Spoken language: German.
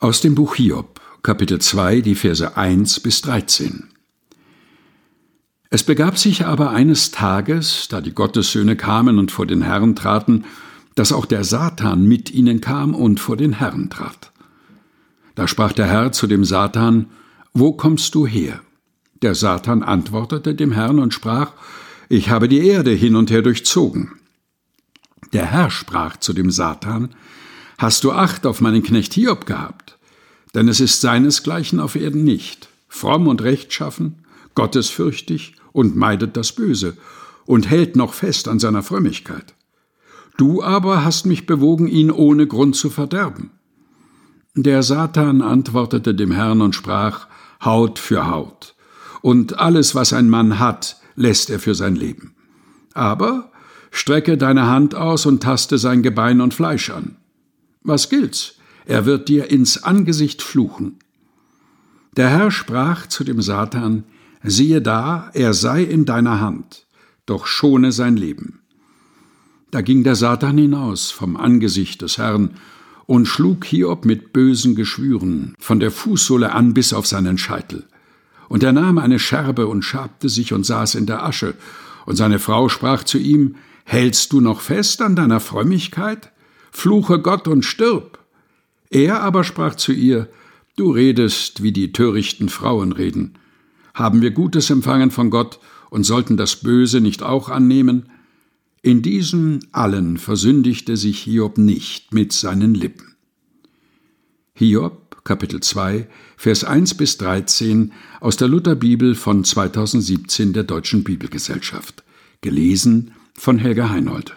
Aus dem Buch Hiob, Kapitel 2, die Verse 1 bis 13. Es begab sich aber eines Tages, da die Gottessöhne kamen und vor den Herrn traten, dass auch der Satan mit ihnen kam und vor den Herrn trat. Da sprach der Herr zu dem Satan, Wo kommst du her? Der Satan antwortete dem Herrn und sprach, Ich habe die Erde hin und her durchzogen. Der Herr sprach zu dem Satan, Hast du Acht auf meinen Knecht Hiob gehabt? Denn es ist seinesgleichen auf Erden nicht, fromm und rechtschaffen, gottesfürchtig und meidet das Böse und hält noch fest an seiner Frömmigkeit. Du aber hast mich bewogen, ihn ohne Grund zu verderben. Der Satan antwortete dem Herrn und sprach, Haut für Haut, und alles, was ein Mann hat, lässt er für sein Leben. Aber strecke deine Hand aus und taste sein Gebein und Fleisch an. Was gilt's? Er wird dir ins Angesicht fluchen. Der Herr sprach zu dem Satan, siehe da, er sei in deiner Hand, doch schone sein Leben. Da ging der Satan hinaus vom Angesicht des Herrn und schlug Hiob mit bösen Geschwüren von der Fußsohle an bis auf seinen Scheitel. Und er nahm eine Scherbe und schabte sich und saß in der Asche. Und seine Frau sprach zu ihm, Hältst du noch fest an deiner Frömmigkeit? Fluche Gott und stirb. Er aber sprach zu ihr, Du redest, wie die törichten Frauen reden. Haben wir Gutes empfangen von Gott und sollten das Böse nicht auch annehmen? In diesen allen versündigte sich Hiob nicht mit seinen Lippen. Hiob, Kapitel 2, Vers 1 bis 13 aus der Lutherbibel von 2017 der Deutschen Bibelgesellschaft. Gelesen von Helga Heinold.